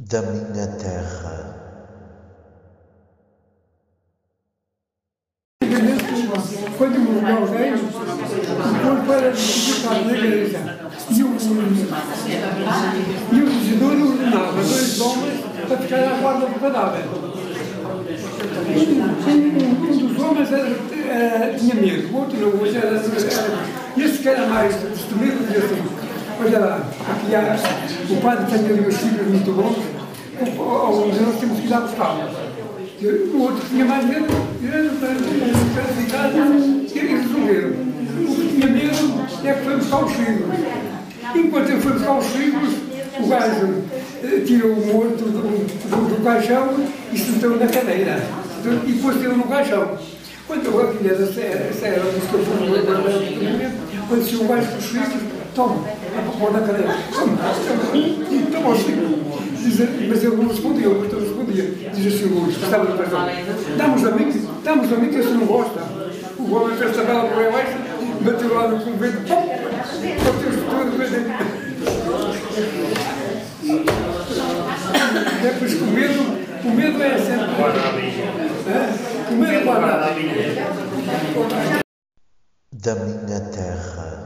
da minha terra. Quando morreu o rei, depois para visitar na igreja. E o, e o regedor ordenava dois homens para ficar à guarda do cadáver. Um, um dos homens era, era, tinha medo, o outro não, outro era, era, esse que era mais destemido assim, olha lá, aqui há, o padre tem ali os filhos muito bons, ou nós temos que lá buscá-los. O outro tinha mais medo, para ficar e eles resolveram. O que tinha medo é que foi buscar os filhos. Enquanto ele foi buscar os filhos, o gajo eh, tirou o morto do, do, do caixão e sentou na cadeira. E pôs ele no caixão. Quando eu aqui era sério, disse que eu quando se o gajo com os filhos, toma, a pôr na cadeira. Toma, toma, toma os filhos. Diz, mas ele não respondia, o pastor respondia. Diz assim o Luís, que estava no pastor. Dá-nos a mim, dá-nos a mim que esse não gosta. O homem fez a bela por aí abaixo, bateu lá no convento, pum, bateu-se todo, é pois com medo, o medo é sempre. É? O medo guarda. Da minha terra.